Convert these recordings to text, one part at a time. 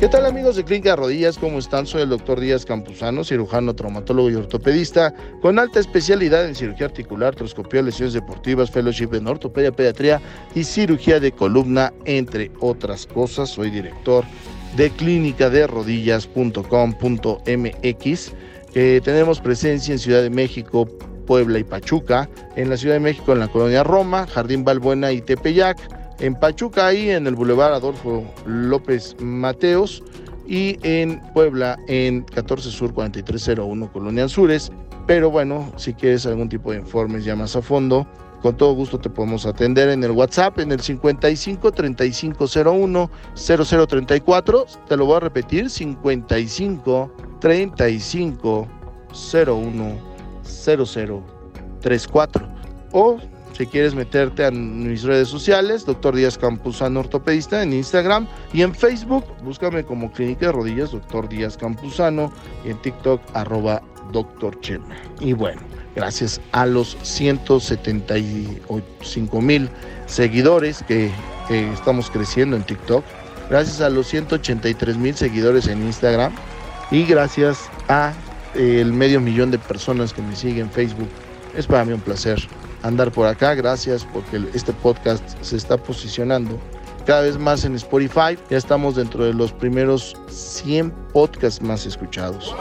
¿Qué tal amigos de Clínica Rodillas? ¿Cómo están? Soy el doctor Díaz Campuzano, cirujano, traumatólogo y ortopedista, con alta especialidad en cirugía articular, troscopía, lesiones deportivas, fellowship en ortopedia, pediatría y cirugía de columna, entre otras cosas. Soy director de clínica de rodillas.com.mx. que tenemos presencia en Ciudad de México, Puebla y Pachuca, en la Ciudad de México en la colonia Roma, Jardín Balbuena y Tepeyac en Pachuca, ahí en el Boulevard Adolfo López Mateos, y en Puebla, en 14 Sur 4301, Colonia Anzures. Pero bueno, si quieres algún tipo de informes ya más a fondo, con todo gusto te podemos atender en el WhatsApp en el 55 3501 0034. Te lo voy a repetir: 55 35 01 0034. O si quieres meterte a mis redes sociales, Doctor Díaz Campuzano Ortopedista en Instagram y en Facebook, búscame como Clínica de Rodillas, Doctor Díaz Campuzano y en TikTok, arroba Chema. Y bueno, gracias a los 175 mil seguidores que, que estamos creciendo en TikTok, gracias a los 183 mil seguidores en Instagram y gracias a eh, el medio millón de personas que me siguen en Facebook. Es para mí un placer andar por acá. Gracias porque este podcast se está posicionando cada vez más en Spotify. Ya estamos dentro de los primeros 100 podcasts más escuchados.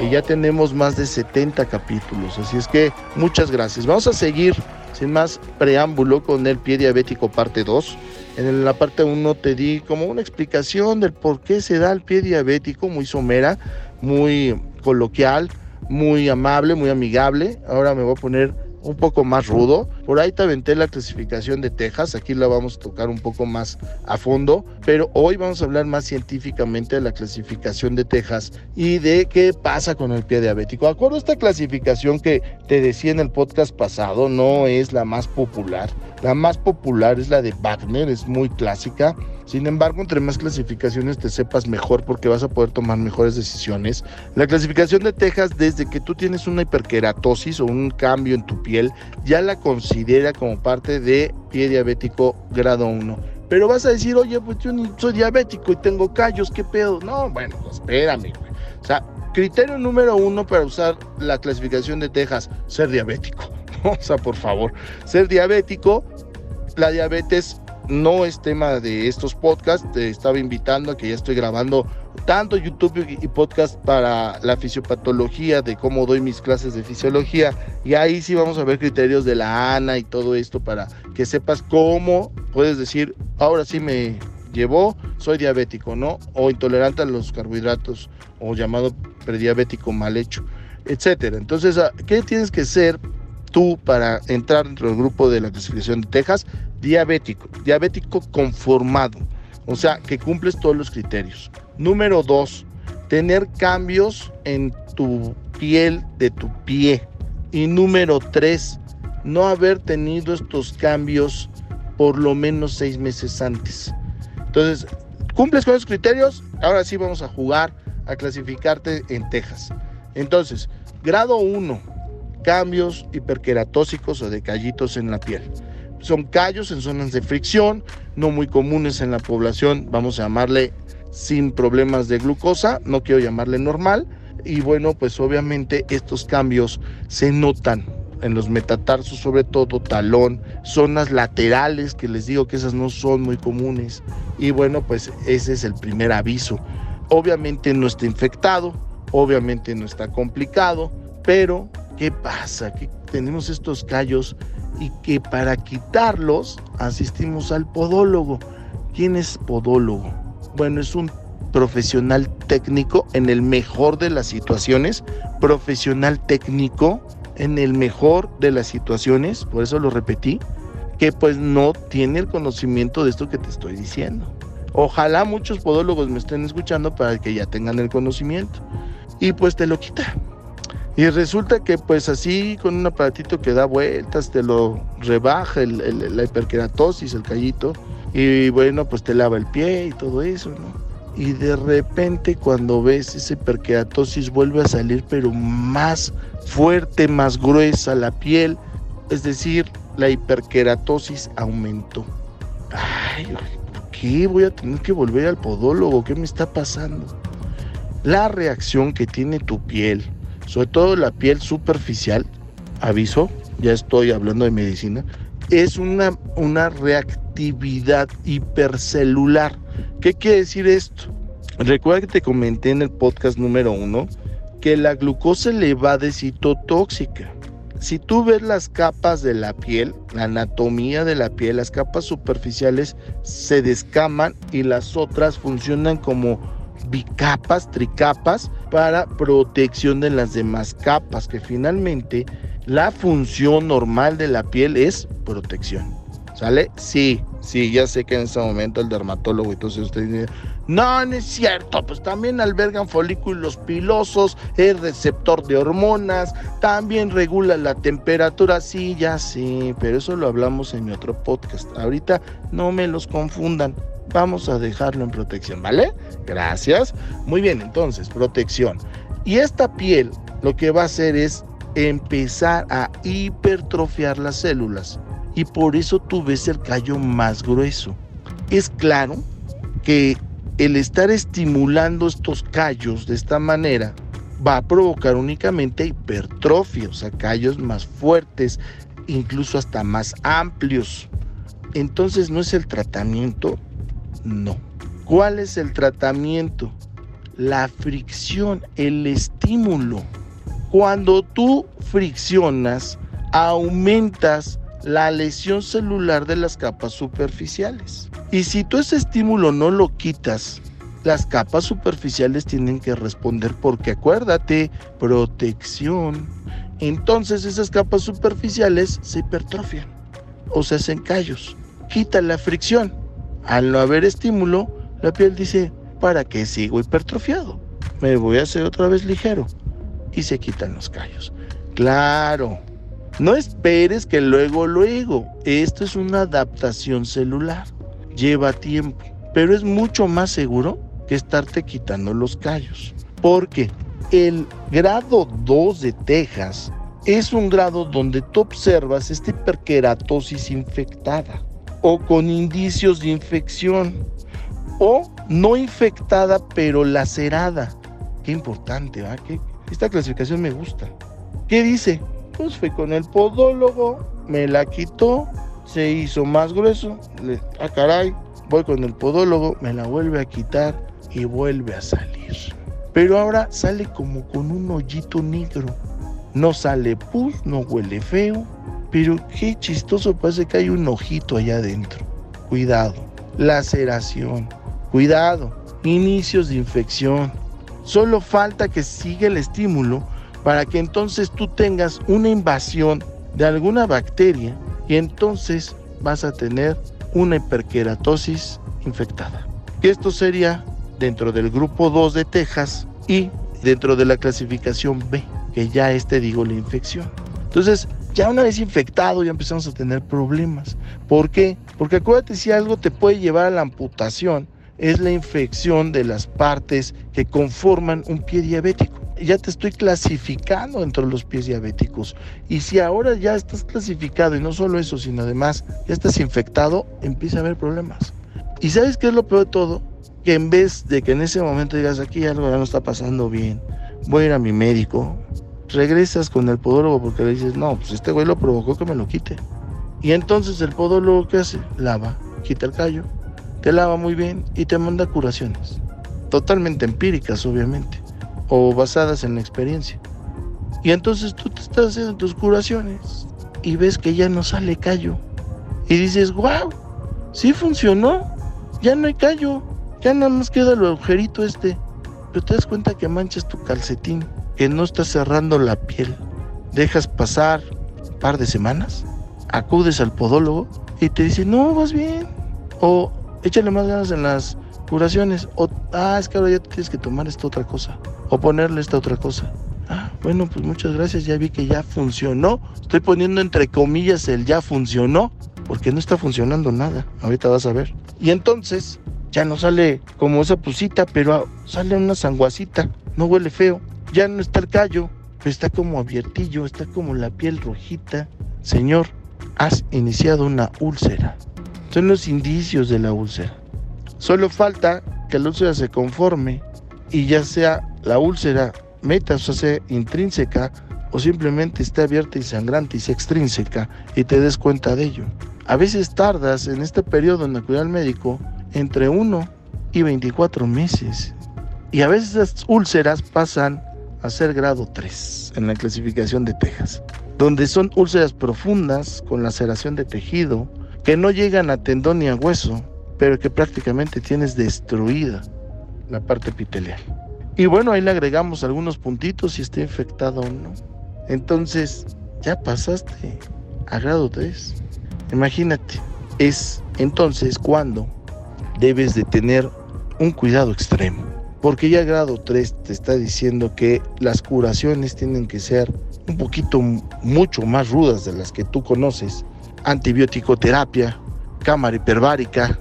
Y ya tenemos más de 70 capítulos. Así es que muchas gracias. Vamos a seguir sin más preámbulo con el pie diabético parte 2. En la parte 1 te di como una explicación del por qué se da el pie diabético, muy somera, muy coloquial, muy amable, muy amigable. Ahora me voy a poner un poco más rudo. Por ahí te aventé la clasificación de Texas, aquí la vamos a tocar un poco más a fondo, pero hoy vamos a hablar más científicamente de la clasificación de Texas y de qué pasa con el pie diabético. De acuerdo a esta clasificación que te decía en el podcast pasado, no es la más popular. La más popular es la de Wagner, es muy clásica. Sin embargo, entre más clasificaciones te sepas mejor porque vas a poder tomar mejores decisiones. La clasificación de Texas, desde que tú tienes una hiperkeratosis o un cambio en tu piel, ya la considera como parte de pie diabético grado 1. Pero vas a decir, oye, pues yo soy diabético y tengo callos, ¿qué pedo? No, bueno, pues espérame. O sea, criterio número uno para usar la clasificación de Texas, ser diabético. O sea, por favor, ser diabético, la diabetes no es tema de estos podcasts, te estaba invitando a que ya estoy grabando tanto YouTube y podcast para la fisiopatología, de cómo doy mis clases de fisiología, y ahí sí vamos a ver criterios de la ANA y todo esto para que sepas cómo puedes decir, ahora sí me llevó, soy diabético, ¿no? O intolerante a los carbohidratos, o llamado prediabético mal hecho, etcétera. Entonces, ¿qué tienes que ser tú para entrar dentro del grupo de la clasificación de Texas? diabético, diabético conformado, o sea, que cumples todos los criterios. Número dos, tener cambios en tu piel de tu pie. Y número tres, no haber tenido estos cambios por lo menos seis meses antes. Entonces, cumples con los criterios, ahora sí vamos a jugar a clasificarte en Texas. Entonces, grado 1, cambios hiperqueratósicos o de callitos en la piel son callos en zonas de fricción, no muy comunes en la población, vamos a llamarle sin problemas de glucosa, no quiero llamarle normal. Y bueno, pues obviamente estos cambios se notan en los metatarsos, sobre todo talón, zonas laterales, que les digo que esas no son muy comunes. Y bueno, pues ese es el primer aviso. Obviamente no está infectado, obviamente no está complicado, pero ¿qué pasa? Que tenemos estos callos y que para quitarlos asistimos al podólogo. ¿Quién es podólogo? Bueno, es un profesional técnico en el mejor de las situaciones, profesional técnico en el mejor de las situaciones, por eso lo repetí, que pues no tiene el conocimiento de esto que te estoy diciendo. Ojalá muchos podólogos me estén escuchando para que ya tengan el conocimiento. Y pues te lo quita. Y resulta que pues así con un aparatito que da vueltas, te lo rebaja la hiperkeratosis, el callito, y bueno, pues te lava el pie y todo eso, ¿no? Y de repente cuando ves esa hiperkeratosis vuelve a salir pero más fuerte, más gruesa la piel, es decir, la hiperkeratosis aumentó. Ay, qué voy a tener que volver al podólogo? ¿Qué me está pasando? La reacción que tiene tu piel, sobre todo la piel superficial, aviso, ya estoy hablando de medicina, es una, una hipercelular. ¿Qué quiere decir esto? Recuerda que te comenté en el podcast número uno que la glucosa elevada es citotóxica. Si tú ves las capas de la piel, la anatomía de la piel, las capas superficiales se descaman y las otras funcionan como bicapas, tricapas para protección de las demás capas, que finalmente la función normal de la piel es protección. ¿Sale? Sí, sí, ya sé que en este momento el dermatólogo, entonces usted dice, no, no es cierto, pues también albergan folículos pilosos, es receptor de hormonas, también regula la temperatura, sí, ya sí, pero eso lo hablamos en mi otro podcast. Ahorita no me los confundan, vamos a dejarlo en protección, ¿vale? Gracias. Muy bien, entonces, protección. Y esta piel lo que va a hacer es empezar a hipertrofiar las células y por eso tú ves el callo más grueso. Es claro que el estar estimulando estos callos de esta manera va a provocar únicamente hipertrofia, o sea, callos más fuertes, incluso hasta más amplios. Entonces, ¿no es el tratamiento? No. ¿Cuál es el tratamiento? La fricción, el estímulo. Cuando tú friccionas, aumentas la lesión celular de las capas superficiales. Y si tú ese estímulo no lo quitas, las capas superficiales tienen que responder porque acuérdate, protección. Entonces esas capas superficiales se hipertrofian o se hacen callos. Quita la fricción. Al no haber estímulo, la piel dice, ¿para qué sigo hipertrofiado? Me voy a hacer otra vez ligero y se quitan los callos. Claro, no esperes que luego, luego. Esto es una adaptación celular. Lleva tiempo, pero es mucho más seguro que estarte quitando los callos. Porque el grado 2 de Texas es un grado donde tú observas esta hiperkeratosis infectada o con indicios de infección o no infectada pero lacerada. Qué importante, ¿va? Esta clasificación me gusta. ¿Qué dice? Pues fui con el podólogo, me la quitó, se hizo más grueso. Le, ah, caray, voy con el podólogo, me la vuelve a quitar y vuelve a salir. Pero ahora sale como con un hoyito negro. No sale pus, no huele feo, pero qué chistoso, parece que hay un ojito allá adentro. Cuidado, laceración, cuidado, inicios de infección, Solo falta que siga el estímulo para que entonces tú tengas una invasión de alguna bacteria y entonces vas a tener una hiperkeratosis infectada. Esto sería dentro del grupo 2 de Texas y dentro de la clasificación B, que ya es, te digo, la infección. Entonces, ya una vez infectado ya empezamos a tener problemas. ¿Por qué? Porque acuérdate si algo te puede llevar a la amputación, es la infección de las partes que conforman un pie diabético. Ya te estoy clasificando entre los pies diabéticos. Y si ahora ya estás clasificado, y no solo eso, sino además ya estás infectado, empieza a haber problemas. ¿Y sabes qué es lo peor de todo? Que en vez de que en ese momento digas, aquí algo ya no está pasando bien, voy a ir a mi médico, regresas con el podólogo porque le dices, no, pues este güey lo provocó que me lo quite. Y entonces el podólogo, ¿qué hace? Lava, quita el callo, te lava muy bien y te manda curaciones. Totalmente empíricas, obviamente, o basadas en la experiencia. Y entonces tú te estás haciendo tus curaciones y ves que ya no sale callo. Y dices, wow, sí funcionó, ya no hay callo, ya nada más queda el agujerito este. Pero te das cuenta que manchas tu calcetín, que no estás cerrando la piel. Dejas pasar un par de semanas, acudes al podólogo y te dice, no, vas bien. O échale más ganas en las curaciones. O, ah, es que ahora ya tienes que tomar esta otra cosa. O ponerle esta otra cosa. Ah, bueno, pues muchas gracias. Ya vi que ya funcionó. Estoy poniendo entre comillas el ya funcionó. Porque no está funcionando nada. Ahorita vas a ver. Y entonces ya no sale como esa pusita, pero sale una sanguacita. No huele feo. Ya no está el callo. Pero está como abiertillo. Está como la piel rojita. Señor, has iniciado una úlcera. Son los indicios de la úlcera. Solo falta que la úlcera se conforme y ya sea la úlcera sea intrínseca o simplemente esté abierta y sangrante y sea extrínseca y te des cuenta de ello. A veces tardas en este periodo en acudir al médico entre 1 y 24 meses. Y a veces las úlceras pasan a ser grado 3 en la clasificación de Texas, donde son úlceras profundas con laceración de tejido que no llegan a tendón ni a hueso, pero que prácticamente tienes destruida la parte epitelial. Y bueno, ahí le agregamos algunos puntitos si está infectado o no. Entonces, ya pasaste a grado 3. Imagínate, es entonces cuando debes de tener un cuidado extremo. Porque ya grado 3 te está diciendo que las curaciones tienen que ser un poquito mucho más rudas de las que tú conoces. Antibiótico terapia, cámara hiperbárica,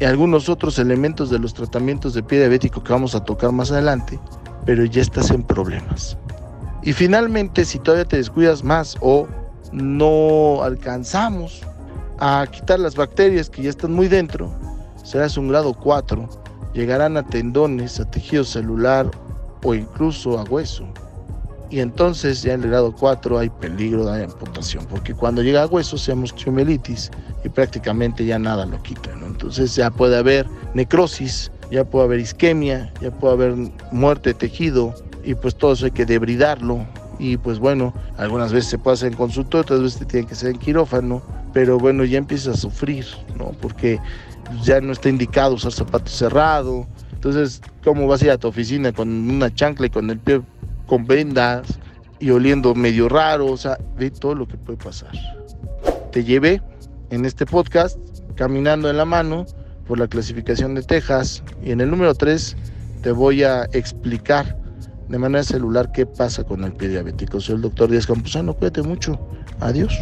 y algunos otros elementos de los tratamientos de pie diabético que vamos a tocar más adelante, pero ya estás en problemas. Y finalmente, si todavía te descuidas más o no alcanzamos a quitar las bacterias que ya están muy dentro, serás un grado 4, llegarán a tendones, a tejido celular o incluso a hueso. Y entonces ya en el grado 4 hay peligro de amputación, porque cuando llega a hueso se llama osteomielitis y prácticamente ya nada lo quita. Entonces ya puede haber necrosis, ya puede haber isquemia, ya puede haber muerte de tejido y pues todo eso hay que debridarlo. Y pues bueno, algunas veces se puede hacer en consultorio, otras veces tiene que ser en quirófano, pero bueno, ya empieza a sufrir, ¿no? Porque ya no está indicado usar zapato cerrado. Entonces, ¿cómo vas a ir a tu oficina con una chancla y con el pie con vendas y oliendo medio raro, o sea, ve todo lo que puede pasar. Te llevé en este podcast caminando en la mano por la clasificación de Texas y en el número 3 te voy a explicar de manera celular qué pasa con el pie diabético. Soy el doctor Díaz Campuzano, cuídate mucho. Adiós.